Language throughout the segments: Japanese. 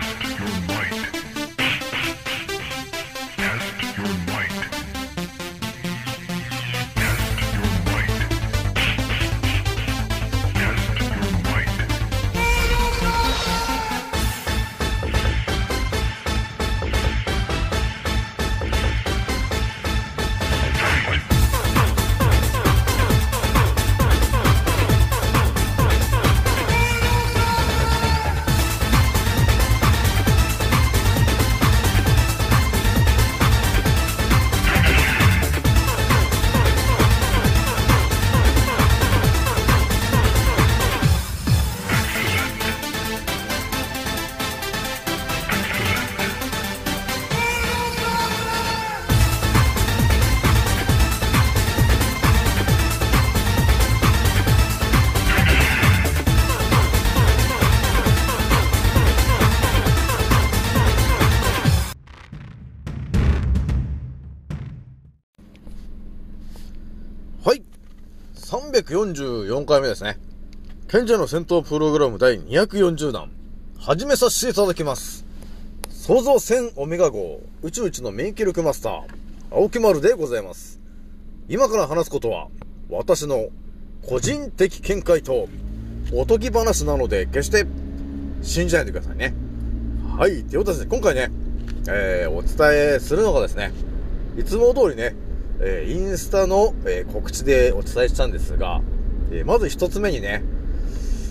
Test your might. 344回目ですね。賢者の戦闘プログラム第240弾。始めさせていただきます。創造戦オメガ号宇宙一の免疫力マスター、青木丸でございます。今から話すことは、私の個人的見解とおとぎ話なので、決して信じないでくださいね。はい。ということで、今回ね、えー、お伝えするのがですね、いつも通りね、えーインスタの、えー告知でお伝えしたんですが、えーまず一つ目にね、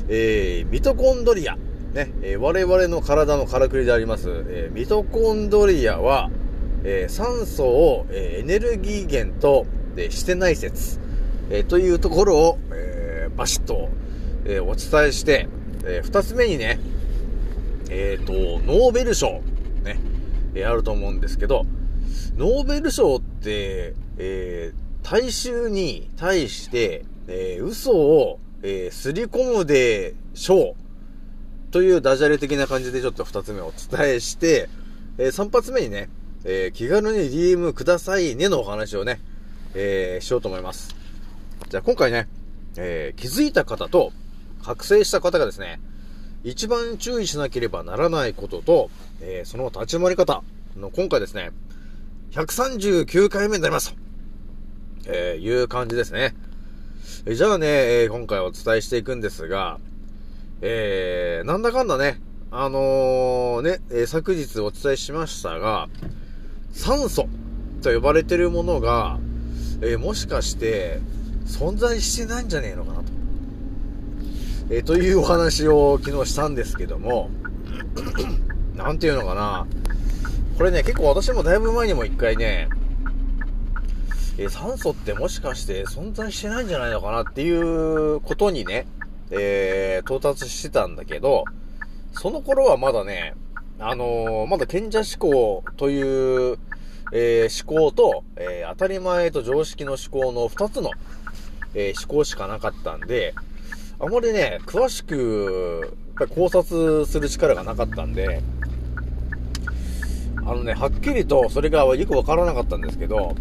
えーミトコンドリア、ね、えー我々の体のからくりであります、えーミトコンドリアは、えー酸素を、えーエネルギー源と、でしてない説、えーというところを、えーバシッと、えーお伝えして、えー二つ目にね、えっ、と、ノーベル賞、ね、えーあると思うんですけど、ノーベル賞って、えー大衆に対して、えー嘘を、えーすり込むでしょう。というダジャレ的な感じでちょっと二つ目をお伝えして、えー三発目にね、えー気軽に DM くださいねのお話をね、えーしようと思います。じゃあ今回ね、えー気づいた方と覚醒した方がですね、一番注意しなければならないことと、えーその立ち回り方の今回ですね、139回目になります、えーいう感じですね。じゃあね、えー今回お伝えしていくんですが、えーなんだかんだね、あのーね、え昨日お伝えしましたが、酸素と呼ばれてるものが、えもしかして存在してないんじゃねえのかなと。えというお話を昨日したんですけども、なんていうのかな。これね、結構私もだいぶ前にも一回ね、えー酸素ってもしかして存在してないんじゃないのかなっていうことにね、えー到達してたんだけど、その頃はまだね、あのーまだ賢者思考という、え思考と、え当たり前と常識の思考の二つの、え思考しかなかったんで、あまりね、詳しく、やっぱ考察する力がなかったんで、あのね、はっきりとそれがよくわからなかったんですけど、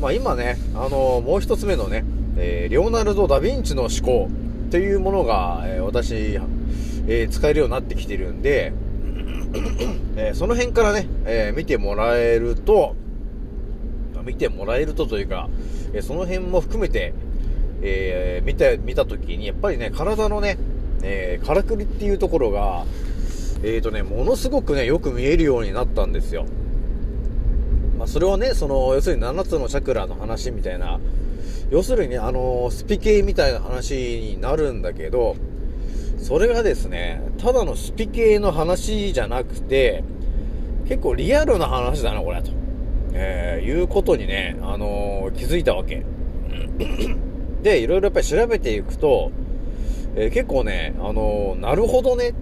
まあ今ね、あのもう一つ目のね、えーレオナルド・ダ・ヴィンチの思考っていうものが、えー私、えー使えるようになってきてるんで、えーその辺からね、えー見てもらえると、見てもらえるとというか、えーその辺も含めて、えー見た、見たときに、やっぱりね、体のね、えーからくりっていうところが、えーとね、ものすごくね、よく見えるようになったんですよ。まあ、それはね、その、要するに7つのチャクラの話みたいな、要するにね、あのスピ系みたいな話になるんだけど、それがですね、ただのスピ系の話じゃなくて、結構リアルな話だな、これ、と。えー、いうことにね、あのー気づいたわけ。で、いろいろやっぱり調べていくと、えー結構ね、あのーなるほどねっ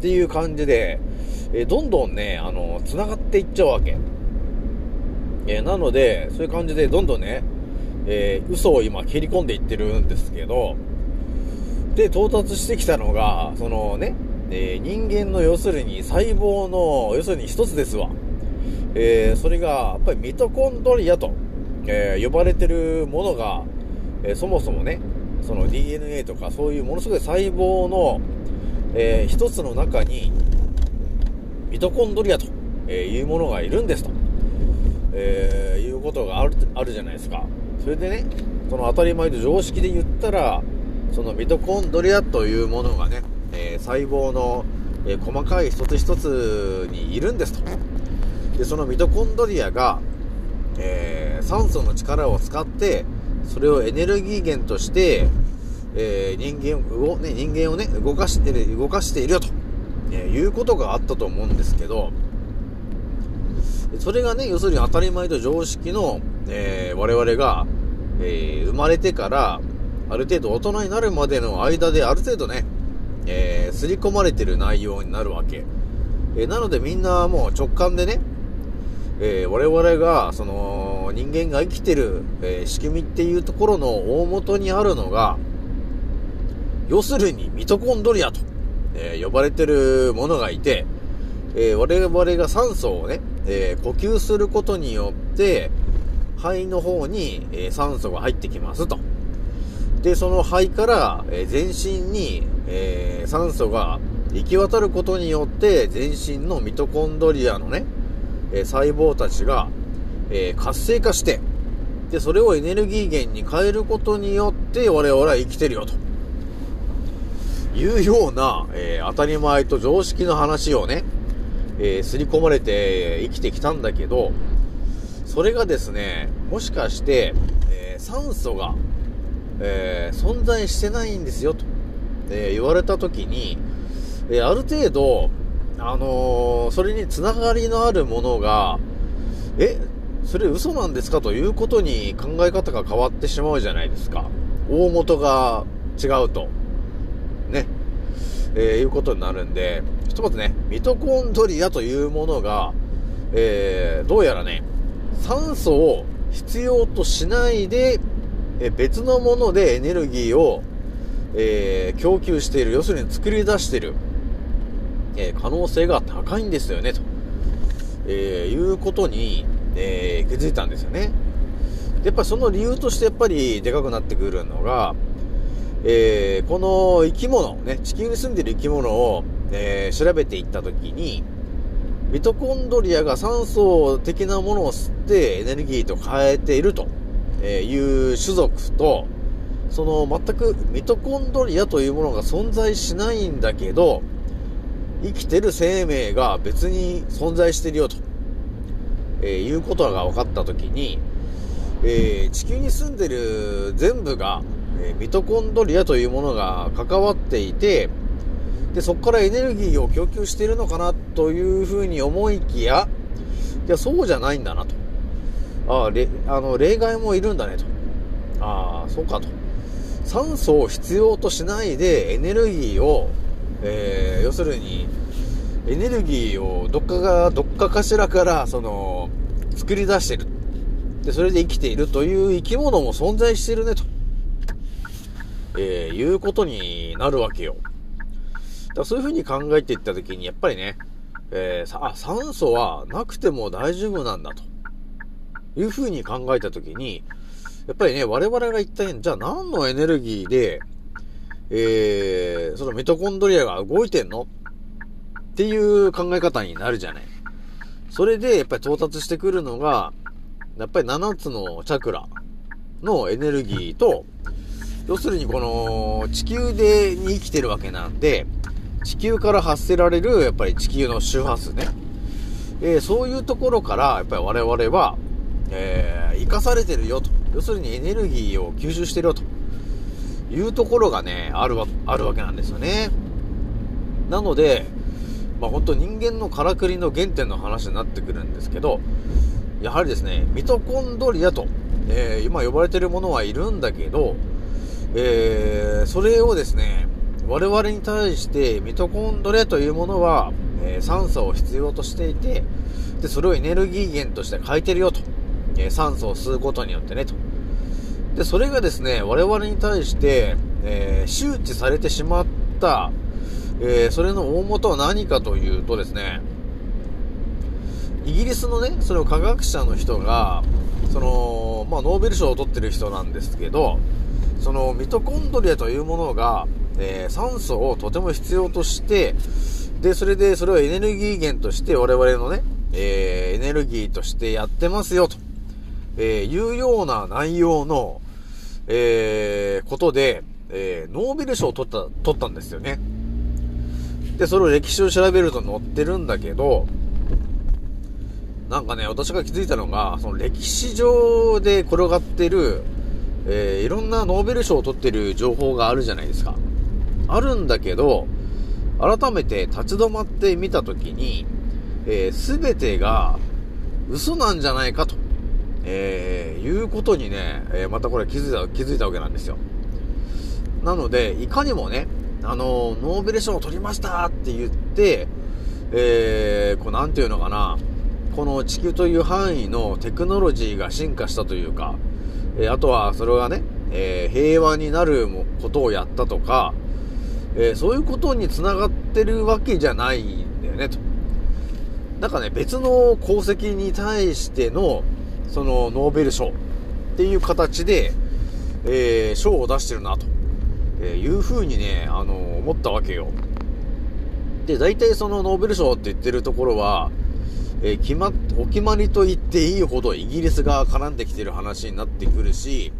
ていう感じで、えどんどんね、あの繋がっていっちゃうわけ。えーなので、そういう感じでどんどんね、えー嘘を今切り込んでいってるんですけど、で、到達してきたのが、そのね、えー人間の要するに細胞の、要するに一つですわ。えそれが、やっぱりミトコンドリアと、え呼ばれてるものが、えそもそもね、その DNA とかそういうものすごい細胞の、えー一つの中に、ミトコンドリアと、えいうものがいるんですと、えーいうことがあるあるじゃないですか。それでね、その当たり前と常識で言ったら、そのミトコンドリアというものがね、えー細胞の、えー細かい一つ一つにいるんですと。で、そのミトコンドリアが、えー酸素の力を使って、それをエネルギー源として、え人間を、ね、人間をね、動かして、動かしているよと、えいうことがあったと思うんですけど、それがね、要するに当たり前と常識の、えー我々が、えー生まれてから、ある程度大人になるまでの間である程度ね、えー刷り込まれてる内容になるわけ。えーなのでみんなもう直感でね、えー我々が、その、人間が生きてる、えー仕組みっていうところの大元にあるのが、要するにミトコンドリアと、えー呼ばれてるものがいて、えー我々が酸素をね、えー呼吸することによって、肺の方に、え酸素が入ってきますと。で、その肺から、え全身に、え酸素が行き渡ることによって、全身のミトコンドリアのね、え細胞たちが、え活性化して、で、それをエネルギー源に変えることによって、我々は生きてるよと。いうような、えー当たり前と常識の話をね、えー刷り込まれて生きてきたんだけど、それがですね、もしかして、えー酸素が、えー存在してないんですよ、と、え言われたときに、えある程度、あのそれにつながりのあるものが、え、それ嘘なんですかということに考え方が変わってしまうじゃないですか。大元が違うと。えーいうことになるんで、ひとまずね、ミトコンドリアというものが、えーどうやらね、酸素を必要としないで、えー別のものでエネルギーを、えー供給している、要するに作り出している、えー可能性が高いんですよね、と、えーいうことに、えー気づいたんですよね。でやっぱりその理由としてやっぱりでかくなってくるのが、えーこの生き物、ね、地球に住んでる生き物を、えー調べていったときに、ミトコンドリアが酸素的なものを吸ってエネルギーと変えているという種族と、その全くミトコンドリアというものが存在しないんだけど、生きてる生命が別に存在してるよと、えーいうことが分かったときに、えー地球に住んでる全部が、えミトコンドリアというものが関わっていて、で、そこからエネルギーを供給しているのかなというふうに思いきや、いや、そうじゃないんだなと。ああ、れあの、例外もいるんだねと。ああ、そうかと。酸素を必要としないでエネルギーを、えー要するに、エネルギーをどっかが、どっかかしらから、その、作り出してる。で、それで生きているという生き物も存在してるねと。えーいうことになるわけよ。だからそういうふうに考えていったときに、やっぱりね、えーさあ、酸素はなくても大丈夫なんだと。いうふうに考えたときに、やっぱりね、我々が一体、じゃあ何のエネルギーで、えー、そのミトコンドリアが動いてんの？っていう考え方になるじゃない。それで、やっぱり到達してくるのが、やっぱり7つのチャクラのエネルギーと、要するにこの地球でに生きてるわけなんで、地球から発せられるやっぱり地球の周波数ね。えーそういうところからやっぱり我々は、えー生かされてるよと。要するにエネルギーを吸収してるよと。いうところがね、あるわ、あるわけなんですよね。なので、まあ本当人間のからくりの原点の話になってくるんですけど、やはりですね、ミトコンドリアと、えー今呼ばれてるものはいるんだけど、えーそれをですね、我々に対してミトコンドリアというものは、えー酸素を必要としていて、で、それをエネルギー源として変えてるよと。えー酸素を吸うことによってね、と。で、それがですね、我々に対して、えー周知されてしまった、えーそれの大元は何かというとですね、イギリスのね、その科学者の人が、その、まあ、ノーベル賞を取ってる人なんですけど、そのミトコンドリアというものが、えー酸素をとても必要として、で、それで、それをエネルギー源として我々のね、えー、エネルギーとしてやってますよ、と、えー、いうような内容の、えー、ことで、えー、ノーベル賞を取った、取ったんですよね。で、それを歴史を調べると載ってるんだけど、なんかね、私が気づいたのが、その歴史上で転がってる、えー、いろんなノーベル賞を取ってる情報があるじゃないですか。あるんだけど、改めて立ち止まってみたときに、えー、全てが嘘なんじゃないかと、えー、いうことにね、えー、またこれ気づいた、気づいたわけなんですよ。なので、いかにもね、あの、ノーベル賞を取りましたって言って、えー、こう、なんていうのかな、この地球という範囲のテクノロジーが進化したというか、えあとはそれがね、え平和になることをやったとか、えそういうことにつながってるわけじゃないんだよね、と。なんかね、別の功績に対しての、その、ノーベル賞っていう形で、えー、賞を出してるな、と、えいうふうにね、あの思ったわけよ。で、大体そのノーベル賞って言ってるところは、えー、決まっ、お決まりと言っていいほどイギリスが絡んできてる話になってくるし、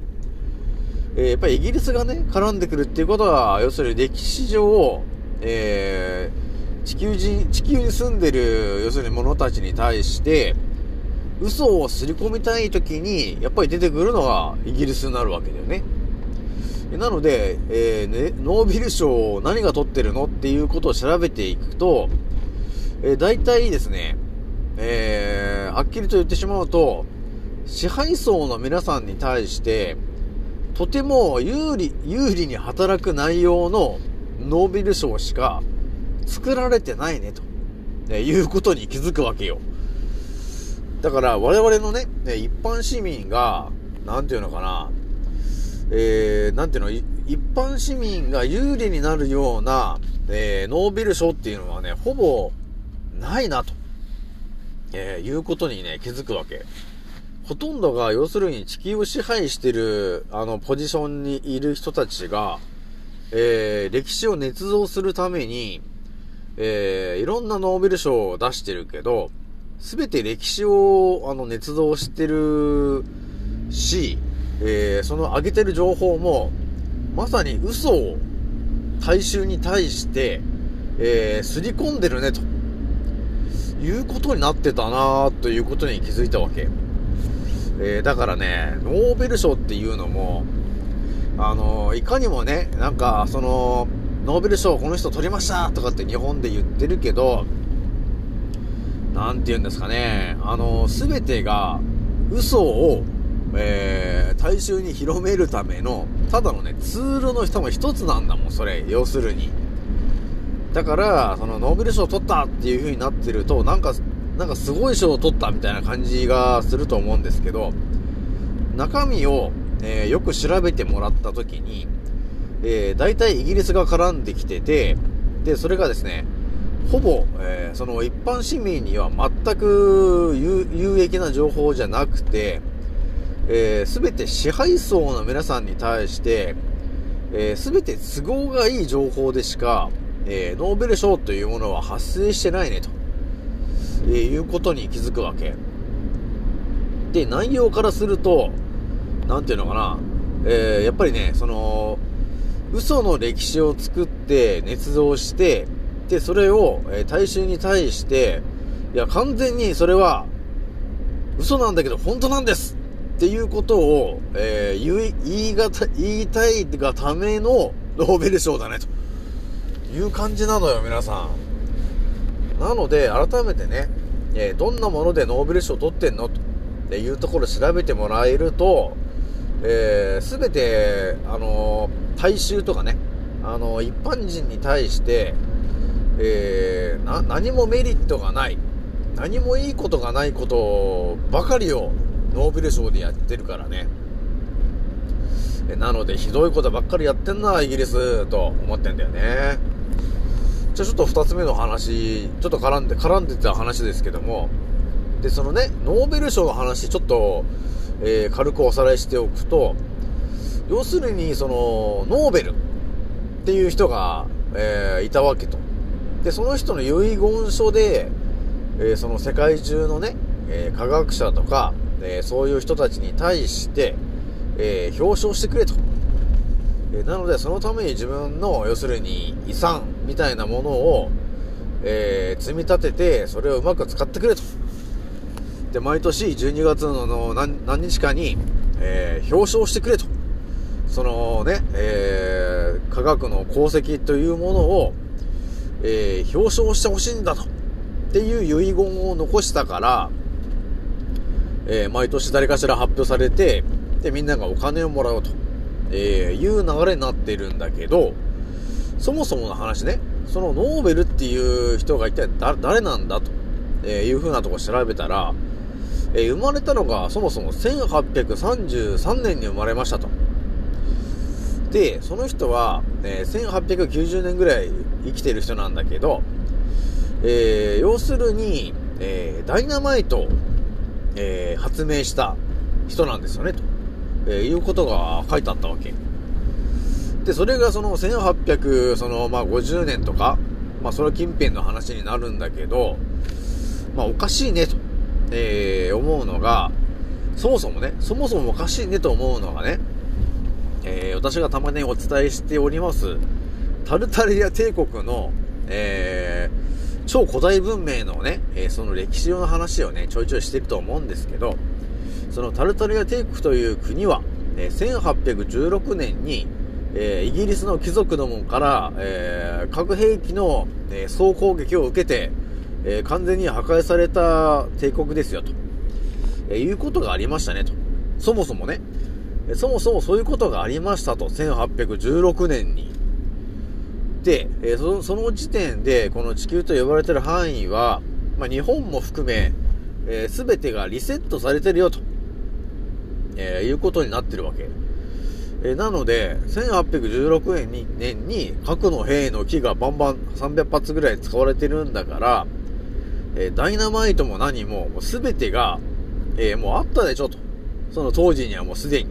えー、やっぱりイギリスがね、絡んでくるっていうことは、要するに歴史上、えー、地球人、地球に住んでる、要するに者たちに対して、嘘をすり込みたい時に、やっぱり出てくるのがイギリスになるわけだよね。なので、えー、ね、ノーベル賞を何が取ってるのっていうことを調べていくと、えー、大体ですね、えー、はっきりと言ってしまうと、支配層の皆さんに対して、とても有利、有利に働く内容のノーベル賞しか作られてないね、と、ね、いうことに気づくわけよ。だから我々のね、ね一般市民が、なんていうのかな、えー、なんていうの、一般市民が有利になるような、えー、ノーベル賞っていうのはね、ほぼないなと。えー、いうことにね、気づくわけ。ほとんどが、要するに地球を支配してる、あの、ポジションにいる人たちが、えー、歴史を捏造するために、えー、いろんなノーベル賞を出してるけど、すべて歴史を、あの、捏造してるし、えー、その上げてる情報も、まさに嘘を大衆に対して、えー、すり込んでるね、と。いうことになってたなということに気づいたわけ。えー、だからね、ノーベル賞っていうのも、あのいかにもね、なんか、その、ノーベル賞この人取りましたとかって日本で言ってるけど、なんて言うんですかね、あのすべてが嘘を、えー、大衆に広めるための、ただのね、ツールの人も一つなんだもん、それ、要するに。だから、そのノーベル賞を取ったっていう風になってると、なんか、なんかすごい賞を取ったみたいな感じがすると思うんですけど、中身を、えー、よく調べてもらった時に、えー、大体イギリスが絡んできてて、で、それがですね、ほぼ、えー、その一般市民には全く有益な情報じゃなくて、えー、全て支配層の皆さんに対して、えー、全て都合がいい情報でしか、えー、ノーベル賞というものは発生してないねと、えー、いうことに気づくわけ。で、内容からすると、なんていうのかな、えー、やっぱりね、その、嘘の歴史を作って捏造して、で、それを、え大衆に対して、いや、完全にそれは、嘘なんだけど本当なんですっていうことを、えー、言い、た、言いたいがためのノーベル賞だねと。いう感じなのよ、皆さん。なので、改めてね、え、どんなものでノーベル賞を取ってんのというところを調べてもらえると、えー、全て、あの、大衆とかね、あの、一般人に対して、えー、何もメリットがない、何もいいことがないことばかりをノーベル賞でやってるからね。なので、ひどいことばっかりやってんな、イギリス、と思ってんだよね。じゃあちょっと二つ目の話、ちょっと絡んで、絡んでた話ですけども、で、そのね、ノーベル賞の話、ちょっと、えー、軽くおさらいしておくと、要するに、その、ノーベルっていう人が、えー、いたわけと。で、その人の遺言書で、えーその世界中のね、え科学者とか、えそういう人たちに対して、え表彰してくれと。えなので、そのために自分の、要するに遺産みたいなものを、えー積み立てて、それをうまく使ってくれと。で、毎年12月のの何何日かに、えー表彰してくれと。そのね、えー科学の功績というものを、えー表彰してほしいんだと。っていう遺言を残したから、えー毎年誰かしら発表されて、で、みんながお金をもらうと、えーいう流れになってるんだけど、そもそもの話ね、そのノーベルっていう人が一体誰なんだと、えーいう風なとこ調べたら、えー生まれたのがそもそも1833年に生まれましたと。で、その人は、えー1890年ぐらい生きてる人なんだけど、えー要するに、えーダイナマイトを、え発明した人なんですよね、と、えーいうことが書いてあったわけ。で、それがその1800、その、まあ、50年とか、まあ、それ近辺の話になるんだけど、まあ、おかしいね、と、えー思うのが、そもそもね、そもそもおかしいねと思うのがね、えー私がたまにお伝えしております、タルタリア帝国の、えー超古代文明のね、えーその歴史上の話をね、ちょいちょいしてると思うんですけど、そのタルタリア帝国という国は、えー1816年に、えーイギリスの貴族どもから、えー核兵器の、えー総攻撃を受けて、え完全に破壊された帝国ですよと、えいうことがありましたねと。そもそもね、そもそもそういうことがありましたと、1816年に。で、えそその時点で、この地球と呼ばれてる範囲は、まあ、日本も含め、えー、全てがリセットされてるよと、えーいうことになってるわけ。えーなので、1816年に年に核の兵の木がバンバン300発ぐらい使われてるんだから、えーダイナマイトも何も、もう全てが、えーもうあったでしょと。その当時にはもうすでに。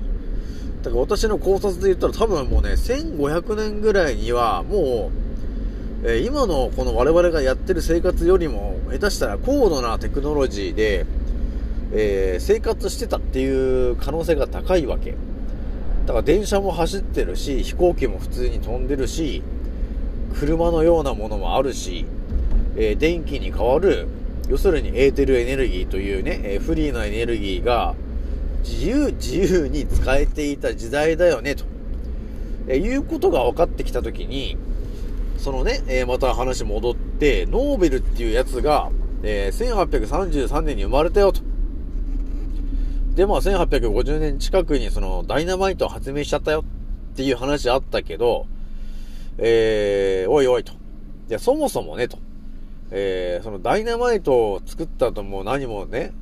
だから私の考察で言ったら多分もうね、1500年ぐらいにはもう、え今のこの我々がやってる生活よりも、下手したら高度なテクノロジーで、え生活してたっていう可能性が高いわけ。だから電車も走ってるし、飛行機も普通に飛んでるし、車のようなものもあるし、えー電気に変わる、要するにエーテルエネルギーというね、えーフリーなエネルギーが自由、自由に使えていた時代だよね、と、えーいうことが分かってきたときに、そのね、えまた話戻って、ノーベルっていうやつが、えー1833年に生まれたよと。で、まあ、1850年近くにそのダイナマイトを発明しちゃったよっていう話あったけど、えー、おいおいと。いや、そもそもね、と。えー、そのダイナマイトを作ったとも何もね、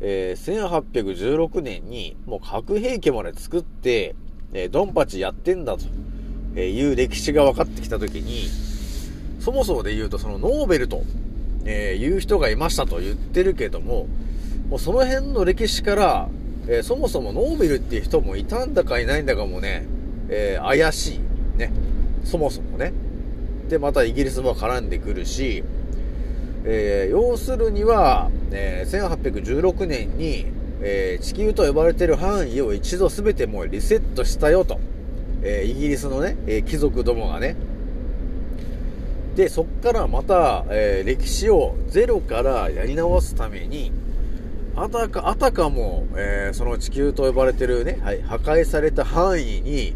えー、1816年にもう核兵器まで作って、えー、ドンパチやってんだと、えいう歴史が分かってきたときに、そもそもで言うとそのノーベルと、えーいう人がいましたと言ってるけども、もうその辺の歴史から、えーそもそもノーベルっていう人もいたんだかいないんだかもね、えー怪しい。ね。そもそもね。で、またイギリスも絡んでくるし、えー要するには、えー1816年に、え地球と呼ばれてる範囲を一度全てもうリセットしたよと。えイギリスのね、え貴族どもがね。で、そっからまた、え歴史をゼロからやり直すために、あたか、あたかも、えーその地球と呼ばれてるね、はい、破壊された範囲に、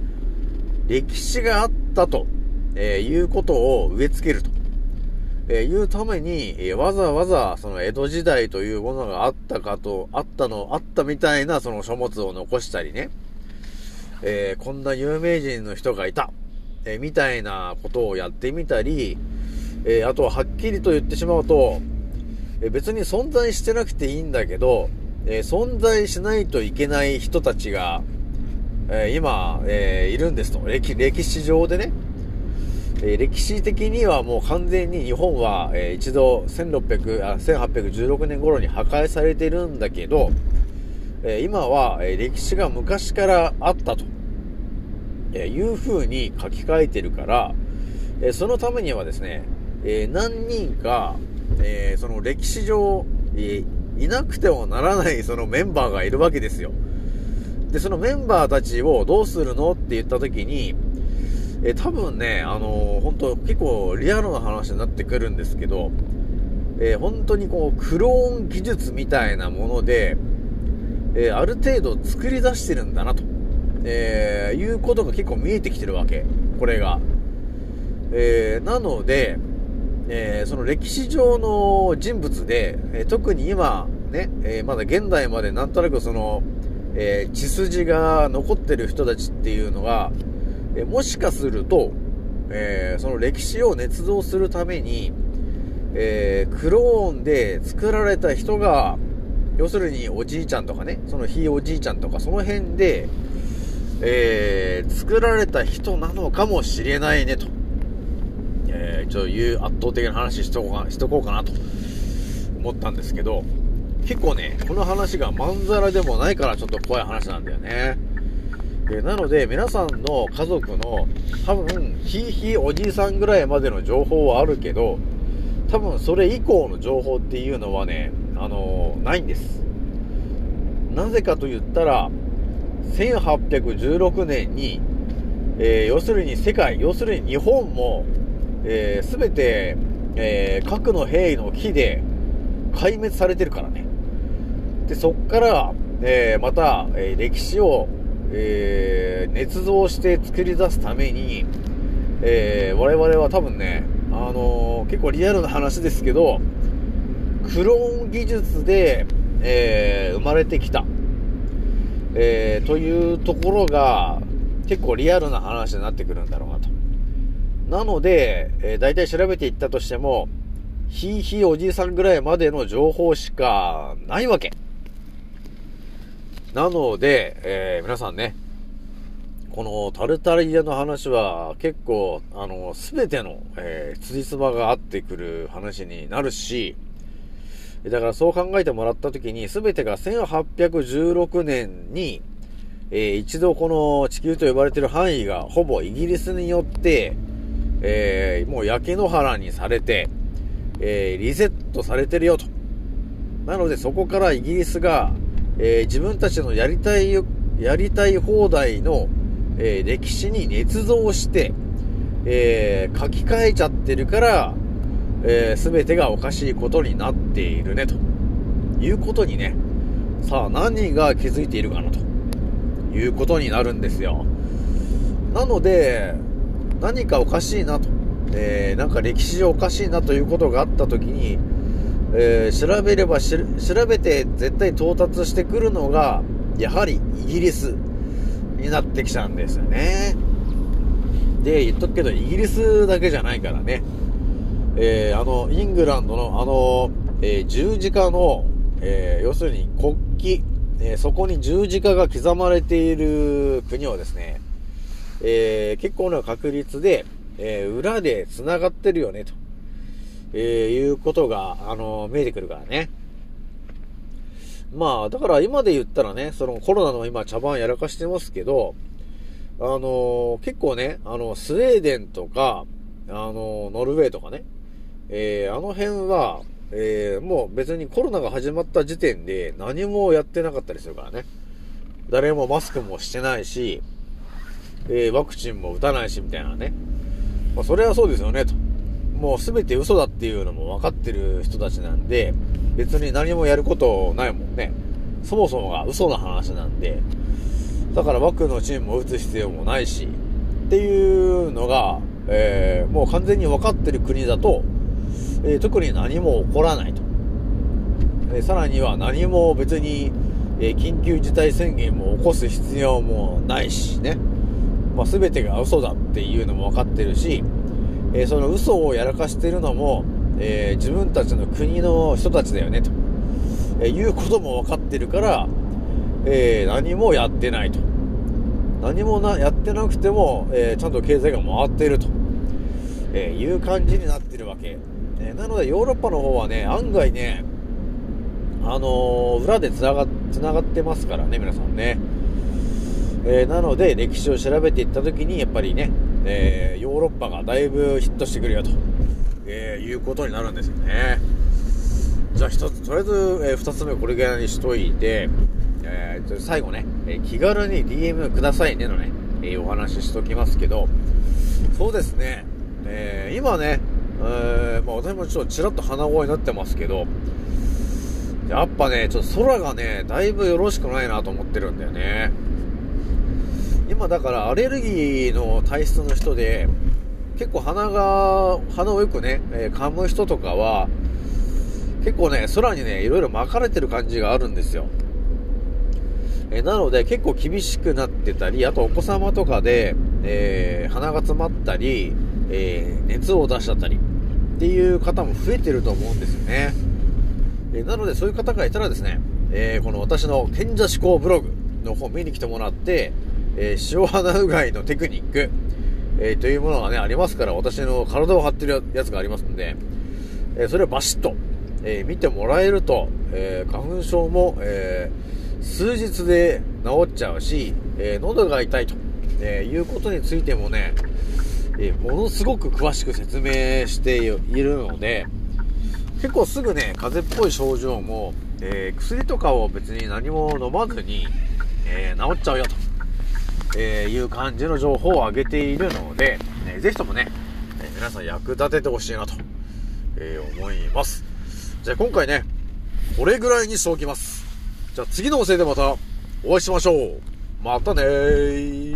歴史があったと、えーいうことを植え付けると、えーいうために、えーわざわざ、その江戸時代というものがあったかと、あったの、あったみたいなその書物を残したりね、えーこんな有名人の人がいた、えーみたいなことをやってみたり、えーあとははっきりと言ってしまうと、え別に存在してなくていいんだけど、え存在しないといけない人たちが、え今、えいるんですと。歴、歴史上でね。え歴史的にはもう完全に日本は、え一度1600あ、1816年頃に破壊されてるんだけど、え今は、え歴史が昔からあったと、えーいう風に書き換えてるから、えそのためにはですね、え何人か、えーその歴史上、えーいなくてはならないそのメンバーがいるわけですよ。で、そのメンバーたちをどうするのって言った時に、えー多分ね、あのー本当結構リアルな話になってくるんですけど、えー本当にこう、クローン技術みたいなもので、えーある程度作り出してるんだなと、えーいうことが結構見えてきてるわけ。これが。えーなので、えーその歴史上の人物で、えー特に今、ね、えーまだ現代までなんとなくその、え血筋が残ってる人たちっていうのが、えもしかすると、えその歴史を捏造するために、えークローンで作られた人が、要するにおじいちゃんとかね、そのひいおじいちゃんとかその辺で、え作られた人なのかもしれないねと。えー、ちょっという圧倒的な話しとこうかしとこうかなと思ったんですけど、結構ね、この話がまんざらでもないからちょっと怖い話なんだよね。えーなので、皆さんの家族の多分、ひいひいおじいさんぐらいまでの情報はあるけど、多分それ以降の情報っていうのはね、あのーないんです。なぜかと言ったら、1816年に、えー要するに世界、要するに日本も、えー、全て、えー核の兵器の木で壊滅されてるからね。で、そっから、えーまた、えー歴史を、えー捏造して作り出すために、えー我々は多分ね、あのー結構リアルな話ですけど、クローン技術で、えー生まれてきた、えーというところが、結構リアルな話になってくるんだろうなと。なので、えー大体調べていったとしても、ひいひいおじいさんぐらいまでの情報しかないわけ。なので、えー皆さんね、このタルタリアの話は結構、あの、すべての、えー、辻褄が合ってくる話になるし、だからそう考えてもらったときに、すべてが1816年に、えー一度この地球と呼ばれている範囲がほぼイギリスによって、えーもう焼け野原にされて、えーリセットされてるよと。なのでそこからイギリスが、えー自分たちのやりたい、やりたい放題の、えー歴史に捏造して、えー書き換えちゃってるから、えー全てがおかしいことになっているね、ということにね、さあ何が気づいているかな、ということになるんですよ。なので、何かおかしいなと、えーなんか歴史上おかしいなということがあったときに、えー調べればし調べて絶対到達してくるのが、やはりイギリスになってきちゃうんですよね。で、言っとくけど、イギリスだけじゃないからね。えーあの、イングランドのあの、えー十字架の、えー要するに国旗、えーそこに十字架が刻まれている国はですね、えー結構な確率で、えー裏で繋がってるよね、と、えーいうことが、あの見えてくるからね。まあ、だから今で言ったらね、そのコロナの今茶番やらかしてますけど、あの結構ね、あの、スウェーデンとか、あのノルウェーとかね、えあの辺は、えもう別にコロナが始まった時点で何もやってなかったりするからね。誰もマスクもしてないし、えーワクチンも打たないしみたいなね。まあ、それはそうですよね、と。もう全て嘘だっていうのも分かってる人たちなんで、別に何もやることないもんね。そもそもが嘘の話なんで、だからワクのチームを打つ必要もないし、っていうのが、えーもう完全に分かってる国だと、えー特に何も起こらないと。えーさらには何も別に、え緊急事態宣言も起こす必要もないしね。まあ、全てが嘘だっていうのも分かってるし、えーその嘘をやらかしてるのも、えー自分たちの国の人たちだよねと、えーいうことも分かってるから、え何もやってないと。何もなやってなくても、えちゃんと経済が回っていると、えいう感じになってるわけ。えなのでヨーロッパの方はね、案外ね、あの裏で繋が繋がってますからね、皆さんね。えーなので、歴史を調べていったときに、やっぱりね、えーヨーロッパがだいぶヒットしてくるよとえーいうことになるんですよね。じゃあ一つ、とりあえず、えー二つ目これぐらいにしといて、えー最後ね、え気軽に DM くださいねのね、えお話ししときますけど、そうですね、え今ね、えーまあ私もちょっとちらっと鼻声になってますけど、やっぱね、ちょっと空がね、だいぶよろしくないなと思ってるんだよね。今だからアレルギーの体質の人で、結構鼻が、鼻をよくね、えー噛む人とかは、結構ね、空にね、いろいろ巻かれてる感じがあるんですよ。えーなので結構厳しくなってたり、あとお子様とかで、えー鼻が詰まったり、えー熱を出しちゃったりっていう方も増えてると思うんですよね。えーなのでそういう方がいたらですね、えーこの私の賢者思考ブログの方見に来てもらって、えー塩鼻うがいのテクニック、えーというものがね、ありますから、私の体を張ってるやつがありますんで、えそれをバシッと、え見てもらえると、え花粉症も、え数日で治っちゃうし、え喉が痛いと、えいうことについてもね、えものすごく詳しく説明しているので、結構すぐね、風邪っぽい症状も、えー薬とかを別に何も飲まずに、えー治っちゃうよと、えーいう感じの情報を上げているので、えーぜひともね、え皆さん役立ててほしいなと、えー思います。じゃあ今回ね、これぐらいにしておきます。じゃあ次のおせいでまたお会いしましょう。またねー。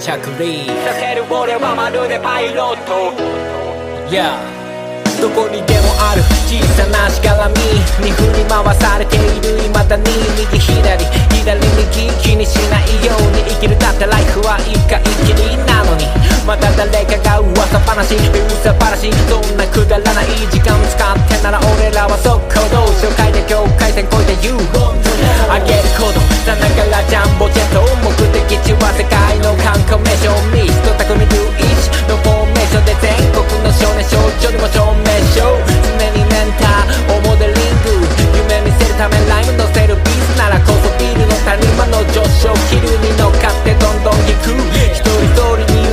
着陸させる俺はまるでパイロット。Yeah どこにでもある。小さなしがらみに振り回されている未だに右左。左右気にしないように生きる。だってライフは一回きりなのに。また誰かが噂話噂話そんなくだらない時間使ってなら俺らは速攻動紹介で境界線越えて You あげること。さながらジャンボジェット目的地は世界の観光名所ミスト匠ルイチのフォーメーションで全国の少年少女にも証明。書常にメンター。をモデリング夢見せるためライム。乗せるビースならこそビールの谷間の上昇。気流に乗っかってどんどん行く。一人一人に